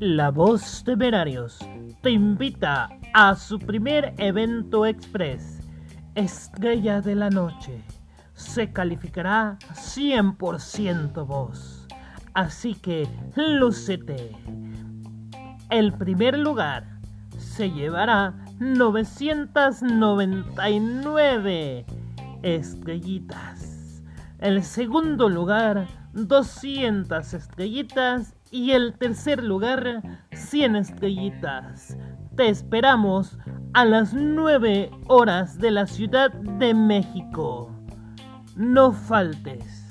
La Voz Temerarios te invita a su primer evento express, Estrella de la Noche. Se calificará 100% voz. Así que lúcete. El primer lugar se llevará 999 estrellitas. El segundo lugar, 200 estrellitas. Y el tercer lugar, 100 estrellitas. Te esperamos a las 9 horas de la Ciudad de México. No faltes.